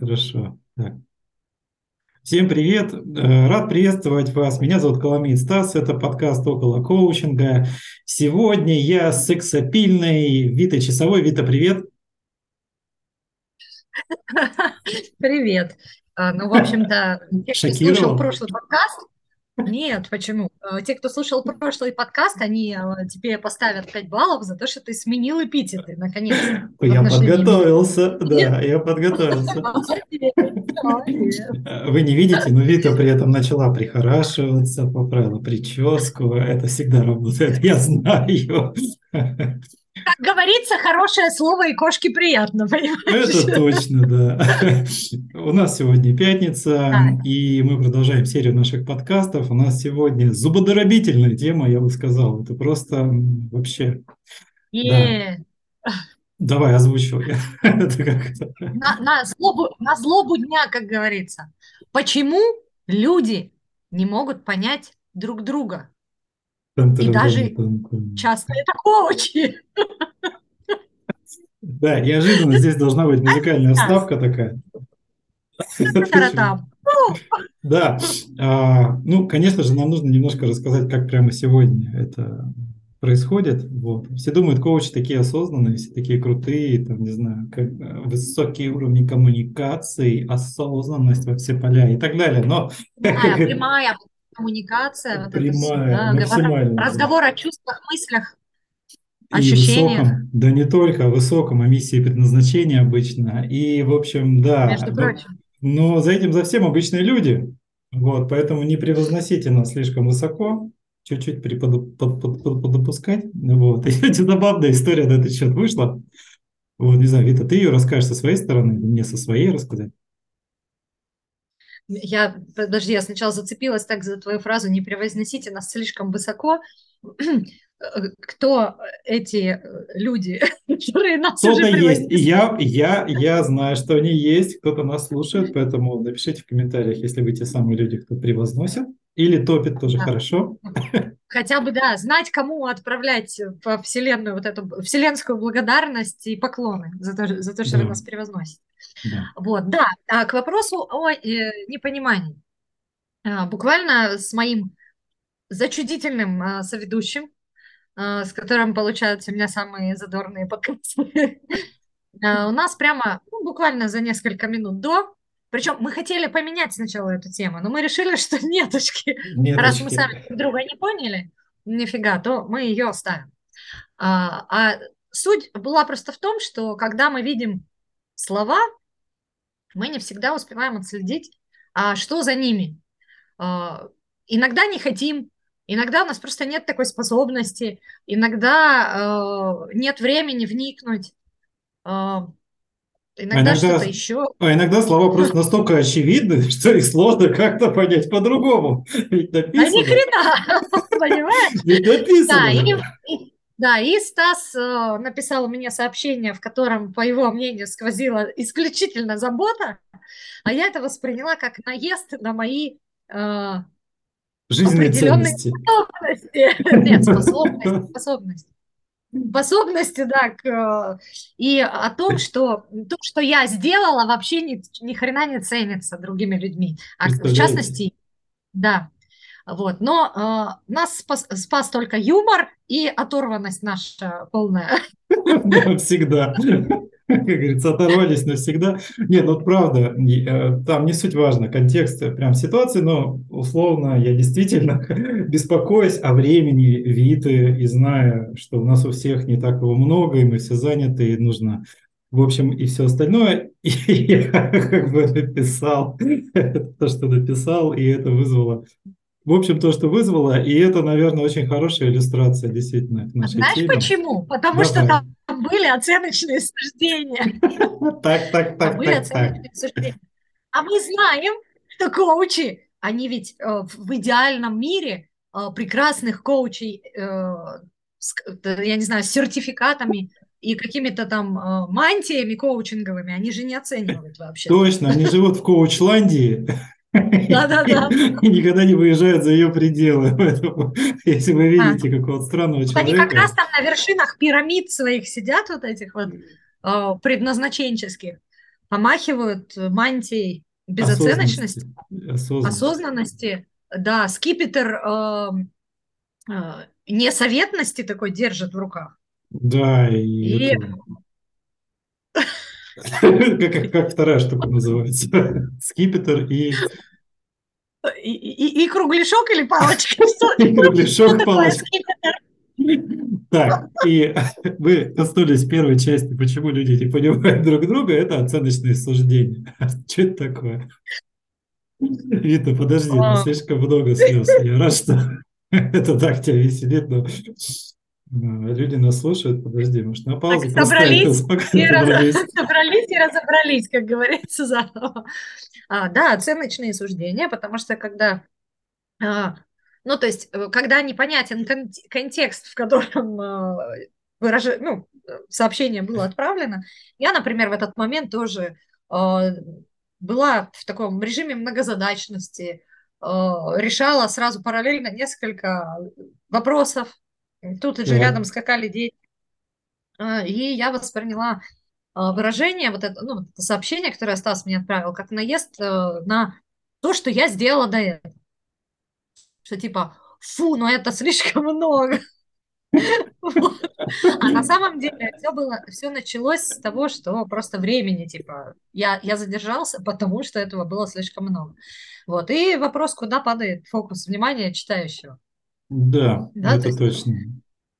Хорошо. Так. Всем привет! Э, рад приветствовать вас. Меня зовут Коломин Стас. Это подкаст «Около коучинга». Сегодня я сексапильный Вита Часовой. Вита, привет! Привет! А, ну, в общем-то, кто слушал прошлый подкаст, нет, почему? Э, те, кто слушал прошлый подкаст, они э, тебе поставят 5 баллов за то, что ты сменил эпитеты, наконец-то. Я подготовился, да, я подготовился. Вы не видите, но Вита при этом начала прихорашиваться, поправила прическу. Это всегда работает, я знаю. Как говорится, хорошее слово и кошке приятно, понимаешь? Это точно, да. У нас сегодня пятница, и мы продолжаем серию наших подкастов. У нас сегодня зубодоробительная тема, я бы сказал. Это просто вообще... Да. Давай, озвучивай. на, на, злобу, на злобу дня, как говорится. Почему люди не могут понять друг друга? И даже часто это коучи. Да, неожиданно здесь должна быть музыкальная вставка такая. Да, а, ну, конечно же, нам нужно немножко рассказать, как прямо сегодня это происходит. Вот. Все думают, коучи такие осознанные, все такие крутые, там, не знаю, как, э, высокие уровни коммуникации, осознанность во все поля и так далее. Но да, прямая коммуникация, вот прямая, это все, да, разговор о чувствах, мыслях, ощущениях. Высоком, да не только о высоком, о миссии предназначения обычно. И, в общем, да. Между прочим. Но за этим, за всем обычные люди. Вот, поэтому не превозносите нас слишком высоко, чуть-чуть подопускать. Вот. И это забавная история на этот счет вышла. Вот, не знаю, Вита, ты ее расскажешь со своей стороны, мне со своей рассказать? Я, подожди, я сначала зацепилась так за твою фразу, не превозносите нас слишком высоко. Кто эти люди, которые нас Кто-то есть. И я, я, я знаю, что они есть, кто-то нас слушает, поэтому напишите в комментариях, если вы те самые люди, кто превозносит. Или топит тоже да. хорошо. Хотя бы, да, знать, кому отправлять по вселенную вот эту вселенскую благодарность и поклоны за то, за то что да. вы нас превозносите. Да. Вот, да. А к вопросу о э, непонимании. А, буквально с моим зачудительным а, соведущим, а, с которым получаются у меня самые задорные подкасты, у нас прямо ну, буквально за несколько минут до причем мы хотели поменять сначала эту тему, но мы решили, что неточки. неточки. Раз мы сами друг друга не поняли, нифига, то мы ее оставим. А, а суть была просто в том, что когда мы видим слова, мы не всегда успеваем отследить, а что за ними. А, иногда не хотим, иногда у нас просто нет такой способности, иногда а, нет времени вникнуть. А, Иногда, иногда что-то еще. А иногда слова просто настолько очевидны, что их сложно как-то понять по-другому. Ведь написано. А ни хрена, понимаешь? Ведь написано. Да, и, да, и Стас э, написал мне сообщение, в котором, по его мнению, сквозила исключительно забота, а я это восприняла как наезд на мои э, Жизненные ценности. способности. Нет, способность, способность способности, да, к, э, и о том, что то, что я сделала, вообще ни, ни хрена не ценится другими людьми. А в частности, да. Вот. Но э, нас спас, спас только юмор и оторванность наша полная. Всегда как говорится, оторвались навсегда. Нет, ну правда, э, там не суть важно, контекст прям ситуации, но условно я действительно беспокоюсь о времени Виты и зная, что у нас у всех не так его много, и мы все заняты, и нужно в общем, и все остальное. И я как бы написал то, что написал, и это вызвало в общем, то, что вызвало, и это, наверное, очень хорошая иллюстрация действительно к нашей Знаешь теме. почему? Потому Давай. что там были оценочные суждения. Так, так, так, были оценочные суждения. А мы знаем, что коучи, они ведь э, в идеальном мире э, прекрасных коучей, э, я не знаю, с сертификатами и какими-то там мантиями коучинговыми, они же не оценивают вообще. Точно, они живут в коучландии. Да-да-да. И никогда не выезжают за ее пределы. Поэтому, если вы видите а. какого-то странного человека... Они как раз там на вершинах пирамид своих сидят, вот этих вот предназначенческих. помахивают мантией безоценочности, осознанности, осознанности да, скипетр э, э, несоветности такой держит в руках. Да, и, и... как, как вторая штука называется? Скипетр и... И, и, и кругляшок или палочка? И кругляшок, палочка. Так, и вы коснулись первой части, почему люди не понимают друг друга, это оценочные суждения. Что это такое? Вита, подожди, ну, а. слишком много слез. Я рад, что это так тебя веселит, но люди нас слушают. Подожди, может, на паузу так, собрались, и раз, собрались и разобрались, как говорится заново. А, да, оценочные суждения, потому что когда а, ну, то есть, э, когда непонятен кон- контекст, в котором э, выраж... ну, сообщение было отправлено, я, например, в этот момент тоже э, была в таком режиме многозадачности, э, решала сразу параллельно несколько вопросов. Тут же yeah. рядом скакали дети. Э, и я восприняла э, выражение, вот это, ну, это сообщение, которое Стас мне отправил, как наезд э, на то, что я сделала до этого что типа, фу, но это слишком много. А на самом деле все было, все началось с того, что просто времени, типа, я, я задержался, потому что этого было слишком много. Вот, и вопрос, куда падает фокус внимания читающего. Да, да это точно.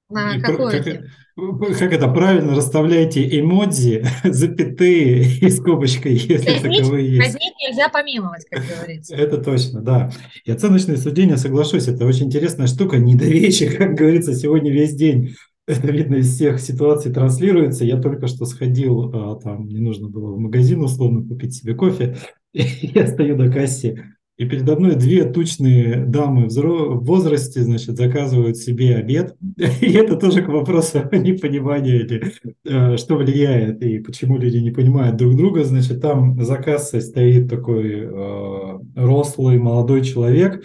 На и какой как, как это правильно расставляете эмодзи, запятые и скобочкой, если казнить, таковые есть. Казнить нельзя помиловать, как говорится. Это точно, да. И оценочное суждение, соглашусь, это очень интересная штука. Недоверие, как говорится, сегодня весь день. Это видно из всех ситуаций транслируется. Я только что сходил, а, там мне нужно было в магазин условно купить себе кофе. И я стою на кассе и передо мной две тучные дамы в возрасте, значит, заказывают себе обед. И это тоже к вопросу о непонимании, или, э, что влияет, и почему люди не понимают друг друга. Значит, там за кассой стоит такой э, рослый молодой человек,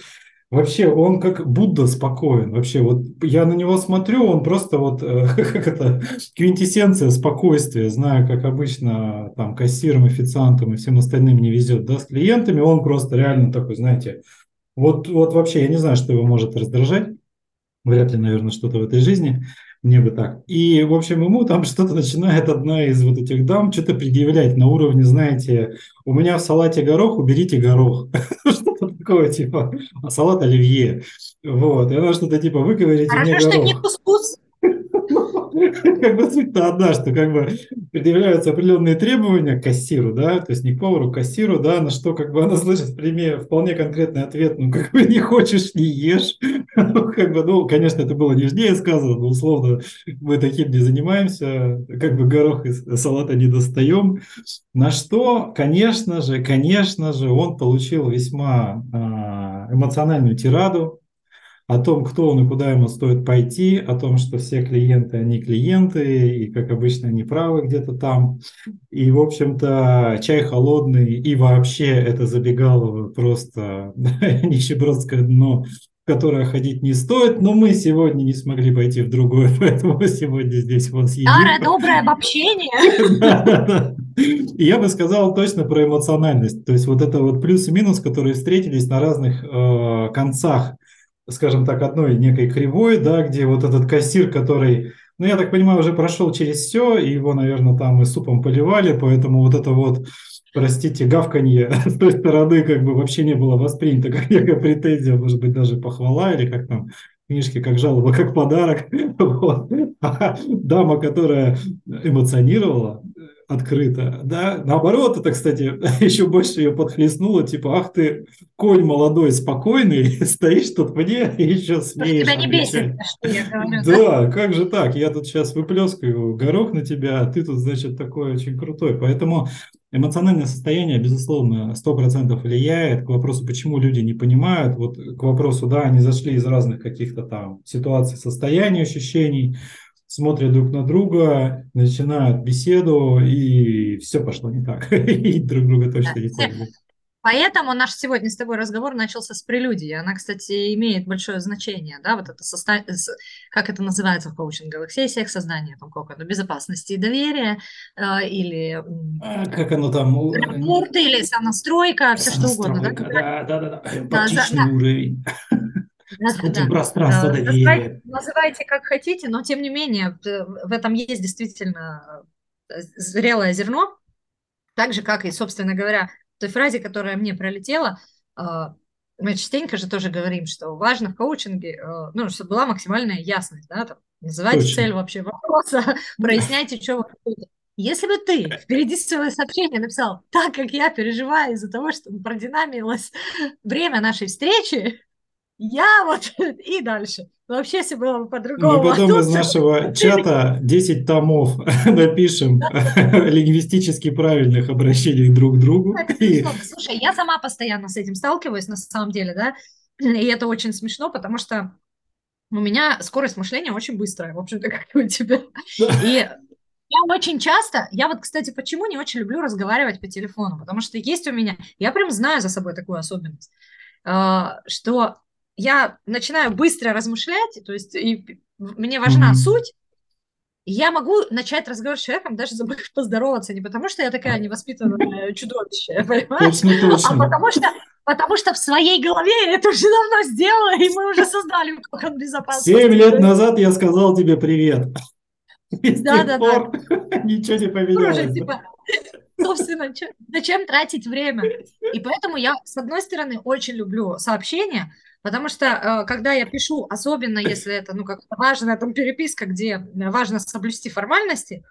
Вообще, он как Будда спокоен. Вообще, вот я на него смотрю, он просто вот, э, как это, квинтэссенция спокойствия. Знаю, как обычно там кассирам, официантам и всем остальным не везет, да, с клиентами. Он просто реально такой, знаете, вот, вот вообще, я не знаю, что его может раздражать. Вряд ли, наверное, что-то в этой жизни. Мне бы так. И, в общем, ему там что-то начинает одна из вот этих дам что-то предъявлять на уровне, знаете, у меня в салате горох, уберите горох. Что-то такое, типа, а салат оливье. Вот, и она что-то типа, вы говорите Хорошо, мне горох. что не кускус. Как бы суть-то одна, что как бы предъявляются определенные требования к кассиру, да, то есть не к повару, к кассиру, да, на что как бы она слышит в примере вполне конкретный ответ, ну, как бы не хочешь, не ешь. ну, как бы, ну, конечно, это было нежнее сказано, но условно мы таким не занимаемся, как бы горох из салата не достаем. На что, конечно же, конечно же, он получил весьма а, эмоциональную тираду, о том, кто он и куда ему стоит пойти, о том, что все клиенты, они клиенты, и, как обычно, они правы где-то там. И, в общем-то, чай холодный, и вообще это забегало просто нищебродское дно, в которое ходить не стоит, но мы сегодня не смогли пойти в другое, поэтому сегодня здесь вот съедим. Старое доброе обобщение. Я бы сказал точно про эмоциональность. То есть вот это вот плюс и минус, которые встретились на разных э, концах скажем так, одной некой кривой, да, где вот этот кассир, который, ну, я так понимаю, уже прошел через все, и его, наверное, там и супом поливали, поэтому вот это вот, простите, гавканье с той стороны как бы вообще не было воспринято как некая претензия, может быть, даже похвала или как там книжки как жалоба, как подарок. Вот. А дама, которая эмоционировала, открыто, да, наоборот, это, кстати, еще больше ее подхлестнуло, типа, ах ты, конь молодой, спокойный, стоишь тут мне и еще смеешь. Тебя не бесит, что я говорю, да? Да, как же так, я тут сейчас выплескаю горох на тебя, а ты тут, значит, такой очень крутой, поэтому эмоциональное состояние, безусловно, 100% влияет к вопросу, почему люди не понимают, вот к вопросу, да, они зашли из разных каких-то там ситуаций, состояний, ощущений, смотрят друг на друга, начинают беседу, и все пошло не так. И друг друга точно не поняли. Поэтому наш сегодня с тобой разговор начался с прелюдии. Она, кстати, имеет большое значение, да, вот это состав... как это называется в коучинговых сессиях, создание там какого-то безопасности и доверия, э, или... А, как оно там? Рапорты, или сонастройка, все что угодно, да? Да, да, да, да. Эмпатичный да, уровень. Пространство да. доверия. Называйте как хотите, но тем не менее в этом есть действительно э, зрелое зерно, так же, как и, собственно говоря, той фразе, которая мне пролетела, а, мы частенько же тоже говорим, что важно в коучинге, ну, чтобы была максимальная ясность, да, там, называйте Точно. цель вообще вопроса, проясняйте, что вы хотите. Если бы ты впереди своего сообщения написал, так как я переживаю из-за того, что продинамилось время нашей встречи, я вот и дальше. Вообще все было бы по-другому. Мы потом из нашего чата 10 томов напишем лингвистически правильных обращений друг к другу. Слушай, я сама постоянно с этим сталкиваюсь на самом деле, да, и это очень смешно, потому что у меня скорость мышления очень быстрая, в общем-то, как и у тебя. И я очень часто, я вот, кстати, почему не очень люблю разговаривать по телефону, потому что есть у меня, я прям знаю за собой такую особенность, а, что я начинаю быстро размышлять, то есть и мне важна mm-hmm. суть, я могу начать разговор с человеком, даже забыв поздороваться, не потому что я такая невоспитанная чудовище, понимаешь? Точно, точно. А потому что, потому что в своей голове я это уже давно сделала, и мы уже создали кокон безопасности. Семь лет назад я сказал тебе привет. Да, да, да. Ничего не поменялось. Типа, собственно, зачем тратить время? И поэтому я, с одной стороны, очень люблю сообщения, Потому что, э, когда я пишу, особенно если это, ну, как важная там переписка, где важно соблюсти формальности,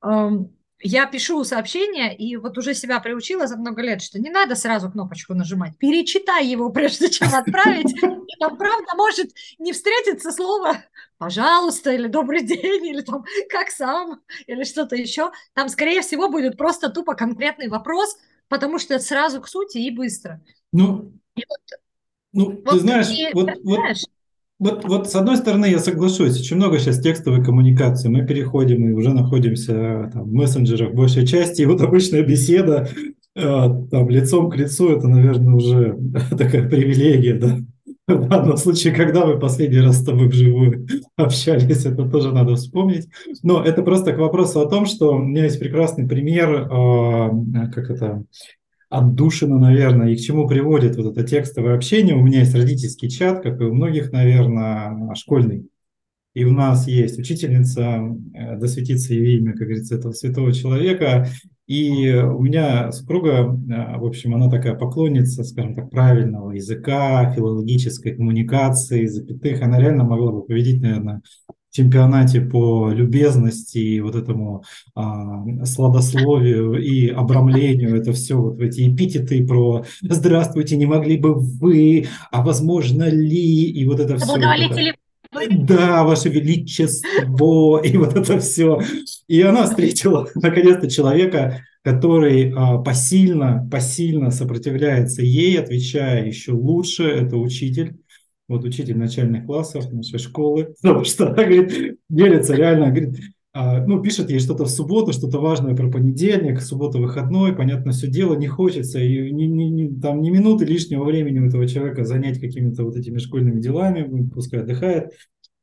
эм, я пишу сообщение, и вот уже себя приучила за много лет, что не надо сразу кнопочку нажимать, перечитай его, прежде чем отправить, и там, правда, может не встретиться слово «пожалуйста» или «добрый день», или там «как сам», или что-то еще. Там, скорее всего, будет просто тупо конкретный вопрос, потому что это сразу к сути и быстро. Ну, и вот ну, вот ты знаешь, ты вот, вот, вот, вот с одной стороны я соглашусь, очень много сейчас текстовой коммуникации, мы переходим и уже находимся там, в мессенджерах большей части, и вот обычная беседа э, там лицом к лицу, это, наверное, уже такая привилегия, да. В одном случае, когда мы последний раз с тобой вживую общались, это тоже надо вспомнить. Но это просто к вопросу о том, что у меня есть прекрасный пример, э, как это, отдушина, наверное, и к чему приводит вот это текстовое общение. У меня есть родительский чат, как и у многих, наверное, школьный. И у нас есть учительница, э, досветится ее имя, как говорится, этого святого человека. И у меня супруга, э, в общем, она такая поклонница, скажем так, правильного языка, филологической коммуникации, запятых. Она реально могла бы победить, наверное, чемпионате по любезности и вот этому а, сладословию и обрамлению, это все вот в эти эпитеты про «здравствуйте, не могли бы вы», «а возможно ли», и вот это все. Вот это, да, ваше величество, и вот это все. И она встретила наконец-то человека, который а, посильно, посильно сопротивляется ей, отвечая еще лучше, это учитель вот учитель начальных классов нашей школы, потому что она, говорит, делится реально, говорит, а, ну, пишет ей что-то в субботу, что-то важное про понедельник, суббота выходной, понятно, все дело, не хочется, и ни, ни, ни, там ни минуты лишнего времени у этого человека занять какими-то вот этими школьными делами, пускай отдыхает.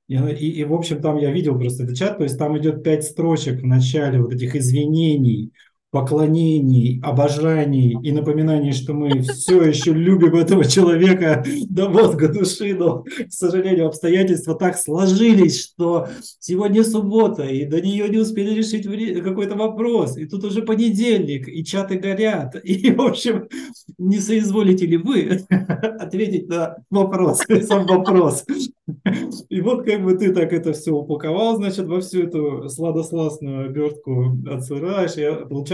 И, и, и, в общем, там я видел просто этот чат, то есть там идет пять строчек в начале вот этих извинений, поклонений, обожаний и напоминаний, что мы все еще любим этого человека до мозга души, но, к сожалению, обстоятельства так сложились, что сегодня суббота, и до нее не успели решить какой-то вопрос, и тут уже понедельник, и чаты горят, и, в общем, не соизволите ли вы ответить на вопрос, сам вопрос. И вот как бы ты так это все упаковал, значит, во всю эту сладосластную обертку отсыраешь, и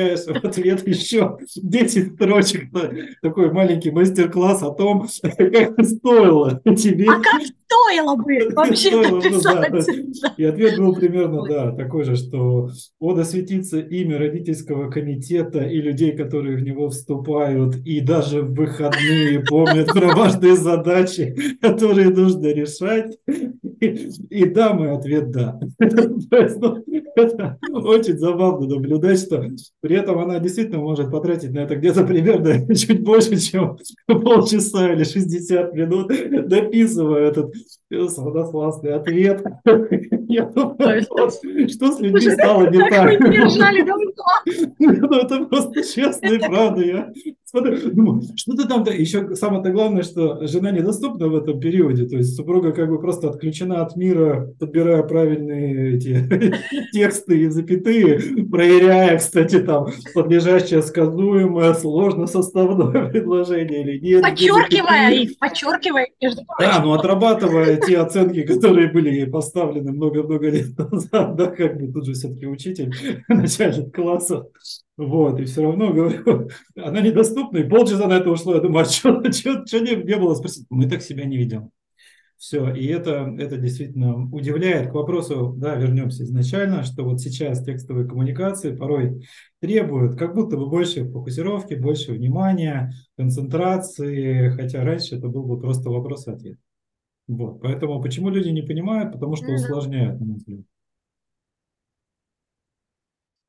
получаешь в ответ еще 10 строчек. Такой маленький мастер-класс о том, как стоило тебе... А как стоило бы вообще стоило, написать? да. И ответ был примерно, да, такой же, что «О, да светится имя родительского комитета и людей, которые в него вступают, и даже в выходные помнят про важные задачи, которые нужно решать». И, и да, мой ответ – да. Это очень забавно наблюдать, что при этом она действительно может потратить на это где-то примерно чуть больше, чем полчаса или 60 минут, дописывая этот сладосластный ответ. Я думаю, что с людьми стало не так. Ну, это просто честно и правда. Я смотрю, что-то там, еще самое-то главное, что жена недоступна в этом периоде, то есть супруга как бы просто отключена от мира, подбирая правильные эти тексты и запятые, проверяя, кстати, там подлежащее сказуемое, сложно составное предложение или нет. Подчеркивая их, подчеркивая, между прочим. Да, ну отрабатывая те оценки, которые были ей поставлены много-много лет назад, да, как бы тут же все-таки учитель начальных классов. Вот, и все равно говорю, она недоступна, и полчаса на это ушло. Я думаю, а что, что, что не, не было спросить? Мы так себя не ведем. Все, и это, это действительно удивляет. К вопросу, да, вернемся изначально, что вот сейчас текстовые коммуникации порой требуют как будто бы больше фокусировки, больше внимания, концентрации, хотя раньше это был бы просто вопрос-ответ. Вот, поэтому почему люди не понимают? Потому что усложняют, на мой взгляд.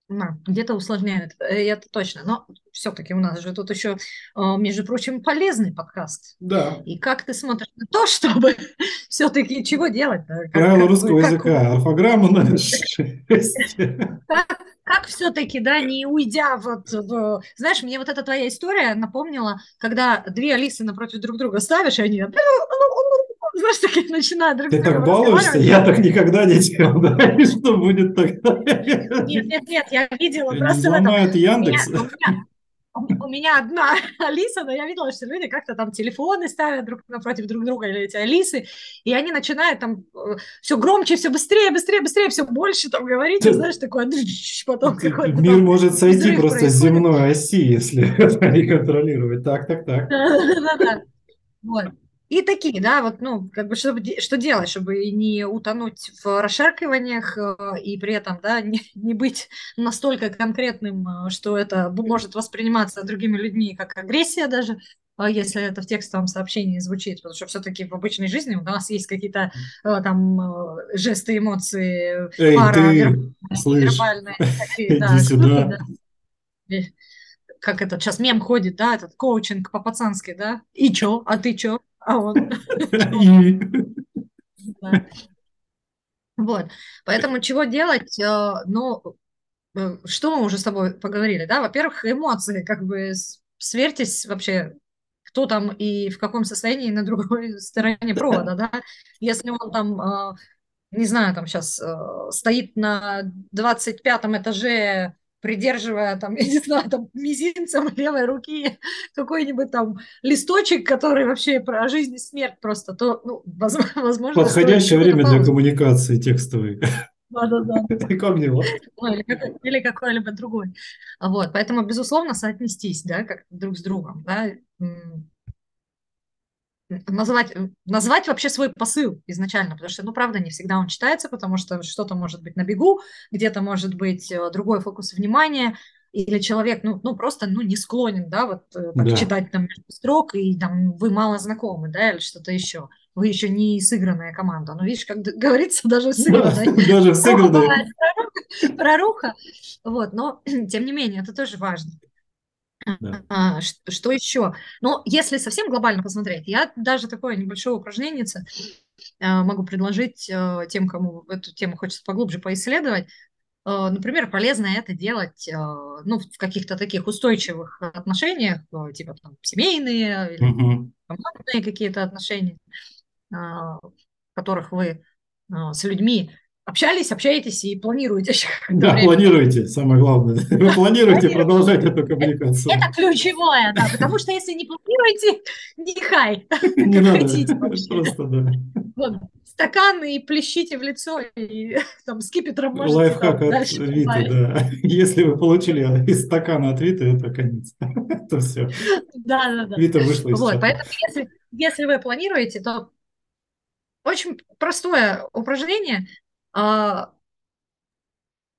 Да, где-то усложняет, э, это точно. Но все-таки у нас же тут еще, а, между прочим, полезный подкаст. Да. И как ты смотришь на то, чтобы все-таки чего делать? Правила русского как, языка, орфограмма 6. Как, как все-таки, да, не уйдя вот в... Знаешь, мне вот эта твоя история напомнила, когда две Алисы напротив друг друга ставишь, и они знаешь, так начинают друг Ты так балуешься? Я так никогда не делал, да? И что будет тогда? Нет, нет, нет, я видела просто взломают Яндекс. У меня одна Алиса, но я видела, что люди как-то там телефоны ставят друг напротив друг друга, или эти Алисы, и они начинают там э, все громче, все быстрее, быстрее, быстрее, все больше там говорить, и знаешь, такое потом какой-то... Мир может сойти просто с земной оси, если не контролировать. Так, так, так. Да-да-да. Вот. И такие, да, вот, ну, как бы, чтобы, что делать, чтобы не утонуть в расшаркиваниях э, и при этом, да, не, не быть настолько конкретным, э, что это может восприниматься другими людьми как агрессия даже, э, если это в текстовом сообщении звучит, потому что все-таки в обычной жизни у нас есть какие-то там жесты, эмоции, Эй, пара, ты, вербальные, слышь, такие, да, сюда. Да как этот сейчас мем ходит, да, этот коучинг по-пацански, да, и чё, а ты чё? А он... Вот, поэтому чего делать? Э, ну, э, что мы уже с тобой поговорили, да? Во-первых, эмоции, как бы сверьтесь вообще, кто там и в каком состоянии на другой стороне провода, да? Если он там, э, не знаю, там сейчас стоит на 25 этаже придерживая там, я не знаю, там мизинцем левой руки какой-нибудь там листочек, который вообще про жизнь и смерть просто, то, ну, возможно... Подходящее время для коммуникации текстовой. Да-да-да. Или какой-либо другой. Вот, поэтому, безусловно, соотнестись, да, как друг с другом, да, назвать, э, назвать вообще свой посыл изначально, потому что, ну, правда, не всегда он читается, потому что что-то может быть на бегу, где-то может быть э, другой фокус внимания, или человек, ну, ну просто, ну, не склонен, да, вот э, так да. читать там строк, и там вы мало знакомы, да, или что-то еще. Вы еще не сыгранная команда. Ну, видишь, как говорится, даже сыгранная. даже сыгранная. Проруха. Вот, но, тем не менее, это тоже важно. Да. А, что, что еще? Ну, если совсем глобально посмотреть, я даже такое небольшое упражнение а, могу предложить а, тем, кому эту тему хочется поглубже поисследовать. Например, полезно это делать ну, в каких-то таких устойчивых отношениях, типа там, семейные или угу. командные какие-то отношения, в которых вы с людьми общались, общаетесь и планируете. Да, время. планируете, самое главное. Вы планируете продолжать эту коммуникацию. Это ключевое, да, потому что если не планируете, не хай. Не надо, просто да. Вот, стаканы и плещите в лицо, и там скипетром можете Лайфхак там, от Виты, да. Если вы получили из стакана от Виты, это конец. Это все. Да, да, да. Вита вышла из Вот, поэтому если, если вы планируете, то очень простое упражнение –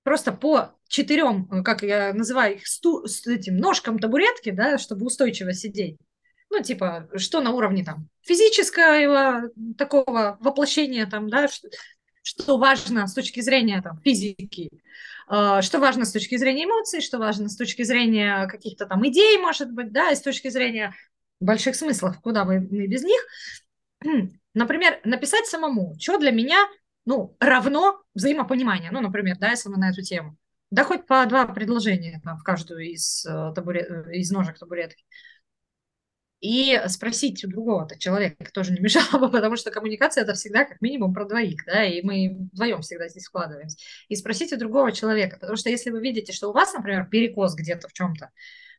просто по четырем, э, как я называю их, сту, с этим ножкам табуретки, да, чтобы устойчиво сидеть. Ну, типа, что на уровне там физического такого воплощения там, да, что важно с точки зрения там, физики, э, что важно с точки зрения эмоций, что важно с точки зрения каких-то там идей, может быть, да, и с точки зрения больших смыслов, куда мы, мы без них. Например, написать самому, что для меня ну, равно взаимопонимание, ну, например, да, если мы на эту тему. Да хоть по два предложения там, в каждую из, э, табурет, э, из ножек табуретки и спросить у другого-то человека тоже не мешало бы, потому что коммуникация это всегда как минимум про двоих, да, и мы вдвоем всегда здесь вкладываемся. И спросить у другого человека, потому что если вы видите, что у вас, например, перекос где-то в чем-то,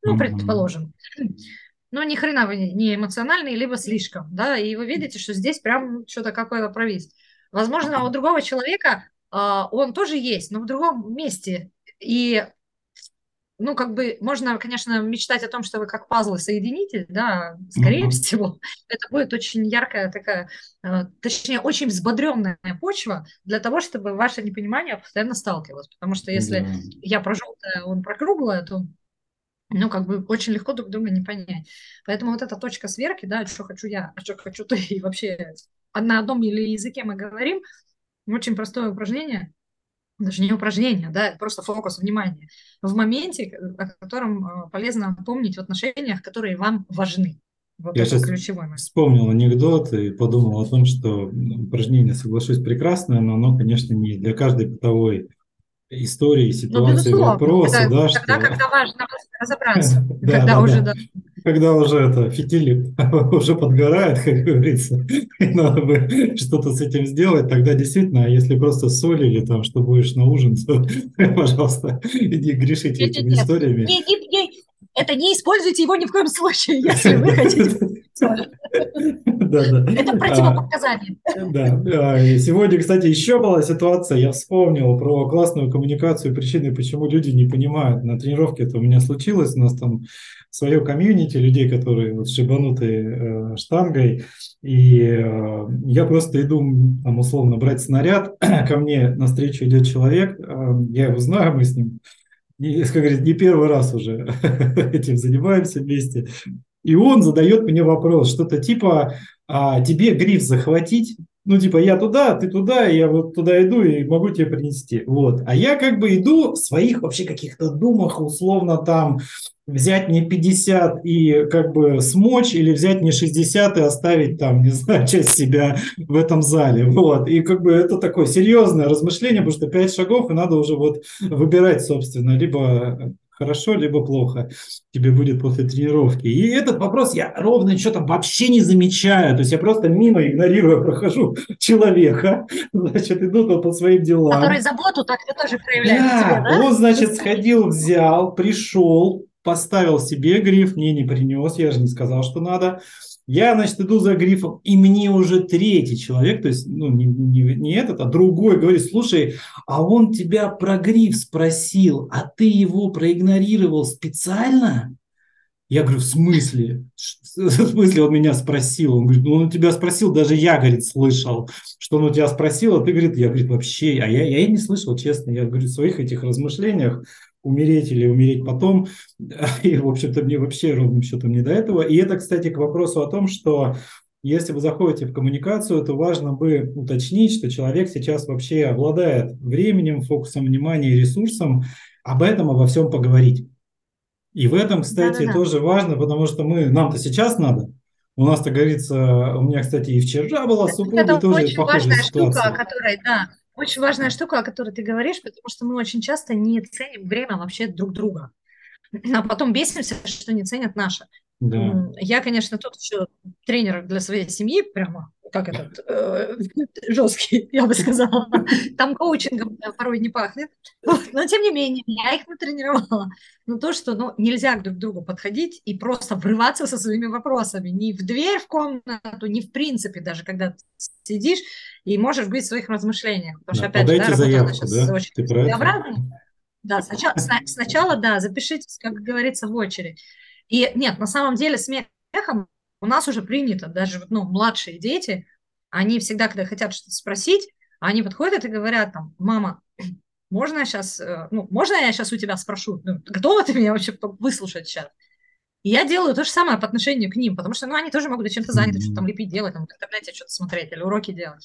ну, предположим, ну, ни хрена вы не эмоциональный, либо слишком, да, и вы видите, что здесь прям что-то какое-то провис. Возможно, у другого человека э, он тоже есть, но в другом месте. И ну, как бы, можно, конечно, мечтать о том, что вы как пазлы соедините, да, скорее mm-hmm. всего, это будет очень яркая такая, э, точнее, очень взбодренная почва для того, чтобы ваше непонимание постоянно сталкивалось. Потому что если yeah. я про желтое, он про круглое, то ну, как бы очень легко друг друга не понять. Поэтому вот эта точка сверки, да, что хочу я, а что хочу ты, и вообще на одном или языке мы говорим, очень простое упражнение – даже не упражнение, да, просто фокус внимания в моменте, о котором э, полезно помнить в отношениях, которые вам важны. Вот Я сейчас ключевой момент. вспомнил анекдот и подумал о том, что упражнение, соглашусь, прекрасное, но оно, конечно, не для каждой бытовой истории, ну, ситуации, ну, вопроса, да, когда, что... когда важно разобраться, когда уже когда уже это фитили уже подгорает, как говорится, и надо бы что-то с этим сделать, тогда действительно, а если просто соль или там, что будешь на ужин, то, пожалуйста, не грешите нет, этими нет, историями. Не, не, не, это не используйте его ни в коем случае, если вы хотите. Да, да. Это противопоказание. Да. Сегодня, кстати, еще была ситуация, я вспомнил про классную коммуникацию, причины, почему люди не понимают. На тренировке это у меня случилось, у нас там свое комьюнити людей, которые вот шибануты э, штангой, и э, я просто иду, там, условно, брать снаряд, ко мне навстречу идет человек, э, я его знаю, мы с ним, не, как говорится, не первый раз уже этим занимаемся вместе, и он задает мне вопрос, что-то типа, а, тебе гриф захватить? Ну, типа, я туда, ты туда, я вот туда иду и могу тебе принести. Вот. А я как бы иду в своих вообще каких-то думах, условно там, взять мне 50 и как бы смочь, или взять мне 60 и оставить там, не знаю, часть себя в этом зале. Вот. И как бы это такое серьезное размышление, потому что 5 шагов, и надо уже вот выбирать, собственно, либо хорошо, либо плохо тебе будет после тренировки. И этот вопрос я ровно что-то вообще не замечаю. То есть я просто мимо игнорируя прохожу человека, значит, иду там по своим делам. Который заботу так ты тоже проявляет да, тебе, да? Он, значит, сходил, взял, пришел, поставил себе гриф, мне не принес, я же не сказал, что надо. Я, значит, иду за грифом, и мне уже третий человек, то есть, ну, не, не, не этот, а другой говорит, слушай, а он тебя про гриф спросил, а ты его проигнорировал специально? Я говорю, в смысле? В смысле он меня спросил? Он говорит, ну он тебя спросил, даже я, говорит, слышал, что он у тебя спросил, а ты, говорит, я, говорит, вообще, а я, я и не слышал, честно, я, говорю, в своих этих размышлениях умереть или умереть потом. И, в общем-то, мне вообще ровным счетом не до этого. И это, кстати, к вопросу о том, что если вы заходите в коммуникацию, то важно бы уточнить, что человек сейчас вообще обладает временем, фокусом внимания и ресурсом об этом, обо всем поговорить. И в этом, кстати, Да-да-да. тоже важно, потому что мы, нам-то сейчас надо. У нас, так говорится, у меня, кстати, и вчера была супруга, это тоже очень важная ситуация. штука, которая, да, очень важная штука, о которой ты говоришь, потому что мы очень часто не ценим время вообще друг друга. А потом бесимся, что не ценят наше. Да. Я, конечно, тут еще тренер для своей семьи, прямо как этот, э, жесткий, я бы сказала. Там коучингом порой не пахнет. Но, тем не менее, я их натренировала. Но то, что ну, нельзя друг к другу подходить и просто врываться со своими вопросами. Ни в дверь в комнату, ни в принципе, даже когда ты сидишь и можешь быть в своих размышлениях. Потому что, опять же, да, работа она сейчас да? очень своеобразная. Да, сначала, сначала, да, запишитесь, как говорится, в очередь. И нет, на самом деле смехом у нас уже принято, даже ну, младшие дети, они всегда, когда хотят что-то спросить, они подходят и говорят там, мама, можно я сейчас, э, ну, можно я сейчас у тебя спрошу, ну, готова ты меня вообще выслушать сейчас? И я делаю то же самое по отношению к ним, потому что, ну, они тоже могут чем-то заняты, что-то там лепить, делать, там, в интернете что-то смотреть или уроки делать.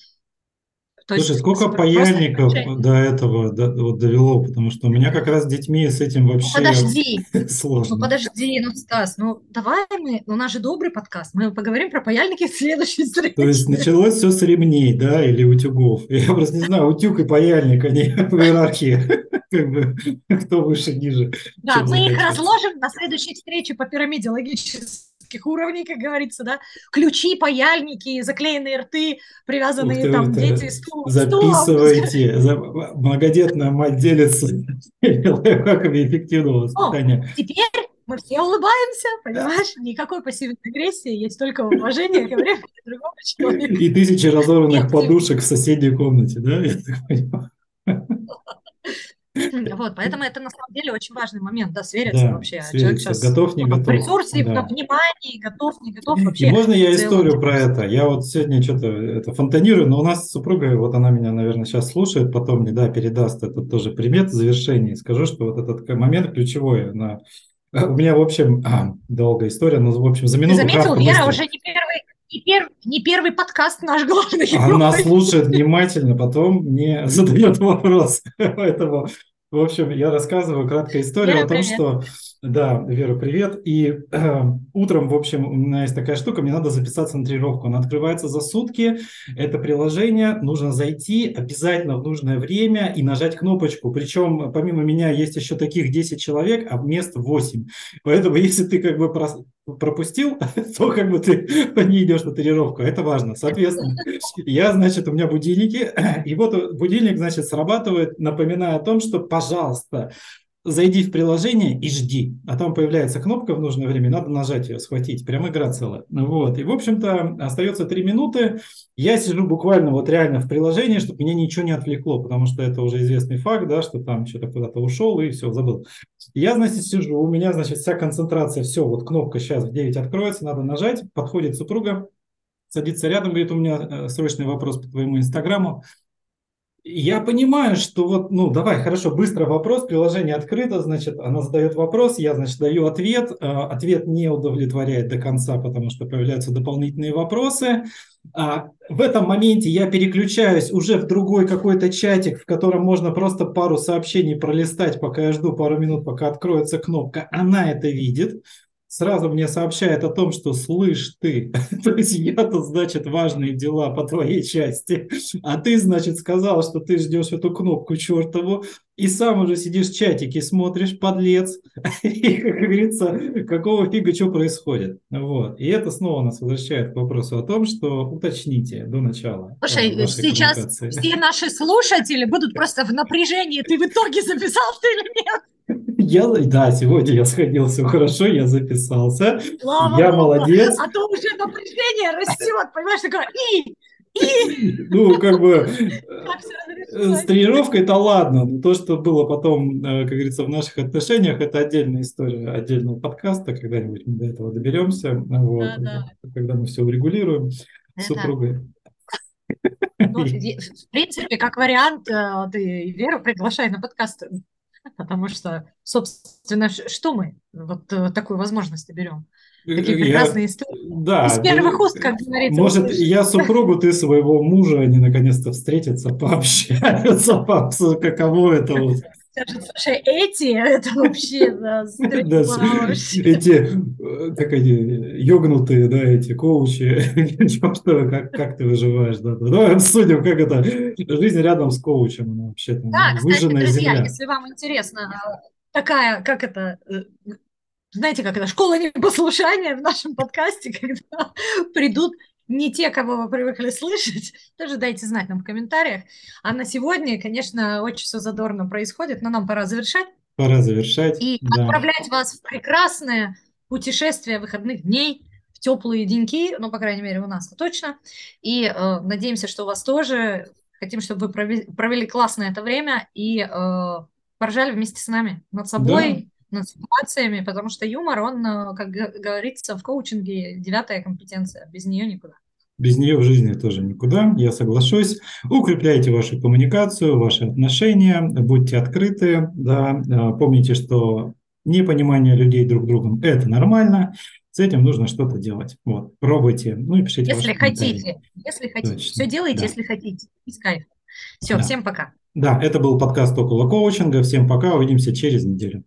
То Слушай, сколько паяльников до этого до, вот довело, потому что у меня как раз с детьми с этим ну, вообще подожди. сложно. Ну подожди, ну Стас, ну давай мы, у нас же добрый подкаст, мы поговорим про паяльники в следующей встрече. То есть началось все с ремней, да, или утюгов. Я просто не знаю, утюг и паяльник, они в иерархии, как бы, кто выше, ниже. Да, мы их разложим на следующей встрече по пирамиде логически нескольких уровней, как говорится, да, ключи, паяльники, заклеенные рты, привязанные ты, там дети стул, Записывайте, за, многодетная мать делится лайфхаками эффективного воспитания. О, теперь мы все улыбаемся, понимаешь? Никакой пассивной агрессии, есть только уважение ко времени другого человека. И тысячи разорванных подушек в соседней комнате, да? Вот, поэтому это на самом деле очень важный момент, да, свериться да, вообще. Свериться. Человек сейчас готов, не готов. В ресурсе, да. в понимании, готов, не готов вообще. И можно я историю про это? Я вот сегодня что-то это фонтанирую, но у нас супруга, вот она меня, наверное, сейчас слушает, потом мне, да, передаст этот тоже примет завершения. Скажу, что вот этот момент ключевой на у меня, в общем, а, долгая история, но, в общем, за минуту Ты заметил, я уже не первый, не, пер, не первый подкаст наш главный. Она слушает внимательно, потом мне задает вопрос. Поэтому в общем, я рассказываю краткая история Вера, о том, привет. что да, Вера, привет. И э, утром, в общем, у меня есть такая штука, мне надо записаться на тренировку. Она открывается за сутки. Это приложение, нужно зайти обязательно в нужное время и нажать кнопочку. Причем, помимо меня, есть еще таких 10 человек, а мест 8. Поэтому, если ты как бы пропустил, то как бы ты не идешь на тренировку. Это важно. Соответственно, я, значит, у меня будильники, и вот будильник, значит, срабатывает, напоминая о том, что, пожалуйста, зайди в приложение и жди. А там появляется кнопка в нужное время, надо нажать ее, схватить. Прям игра целая. Вот. И, в общем-то, остается три минуты. Я сижу буквально вот реально в приложении, чтобы меня ничего не отвлекло, потому что это уже известный факт, да, что там что-то куда-то ушел и все, забыл. Я, значит, сижу, у меня, значит, вся концентрация, все, вот кнопка сейчас в 9 откроется, надо нажать, подходит супруга, садится рядом, говорит, у меня э, срочный вопрос по твоему инстаграму. Я понимаю, что вот, ну, давай, хорошо, быстро вопрос, приложение открыто, значит, она задает вопрос, я, значит, даю ответ, а, ответ не удовлетворяет до конца, потому что появляются дополнительные вопросы. А в этом моменте я переключаюсь уже в другой какой-то чатик, в котором можно просто пару сообщений пролистать, пока я жду пару минут, пока откроется кнопка. Она это видит, сразу мне сообщает о том, что слышь ты, то есть я-то, значит, важные дела по твоей части, а ты, значит, сказал, что ты ждешь эту кнопку чертову, и сам уже сидишь в чатике, смотришь, подлец, и, как говорится, какого фига, что происходит. Вот. И это снова нас возвращает к вопросу о том, что уточните до начала. Слушай, э, сейчас все наши слушатели будут просто в напряжении, ты в итоге записал ты или нет? Я, да, сегодня я сходил, все хорошо, я записался. Слава я Богу. молодец. А то уже напряжение растет, понимаешь, такое и, и. Ну, как бы э, с тренировкой это ладно, но то, что было потом, э, как говорится, в наших отношениях, это отдельная история отдельного подкаста, когда-нибудь мы до этого доберемся, вот, да, да. когда мы все урегулируем с супругой. Ну, в принципе, как вариант, э, ты Веру приглашай на подкаст потому что, собственно, что мы вот э, такую возможность берем? Такие прекрасные я, истории. Да, Из первых уст, как говорится. Может, услышишь. я супругу, ты своего мужа, они наконец-то встретятся, пообщаются, каково это вот слушай, эти, это вообще, да, Эти, э, как они, йогнутые, да, эти коучи, что, как, как ты выживаешь, да, да. Давай обсудим, как это, жизнь рядом с коучем, она вообще там, Да, кстати, друзья, земля. если вам интересно, а, такая, как это, э, знаете, как это, школа непослушания в нашем подкасте, когда придут не те, кого вы привыкли слышать, тоже дайте знать нам в комментариях. А на сегодня, конечно, очень все задорно происходит, но нам пора завершать. Пора завершать. И да. отправлять вас в прекрасное путешествие выходных дней, в теплые деньки, ну, по крайней мере, у нас точно. И э, надеемся, что у вас тоже. Хотим, чтобы вы провели, провели классное это время и э, поржали вместе с нами над собой, над ситуациями, потому что юмор, он, э, как говорится, в коучинге девятая компетенция, без нее никуда. Без нее в жизни тоже никуда, я соглашусь. Укрепляйте вашу коммуникацию, ваши отношения, будьте открыты, да, э, помните, что непонимание людей друг другом – это нормально, с этим нужно что-то делать. Вот, пробуйте, ну и пишите Если хотите, если хотите, Точно. все делайте, да. если хотите, без кайфа. Все, да. всем пока. Да, это был подкаст «Около коучинга». Всем пока, увидимся через неделю.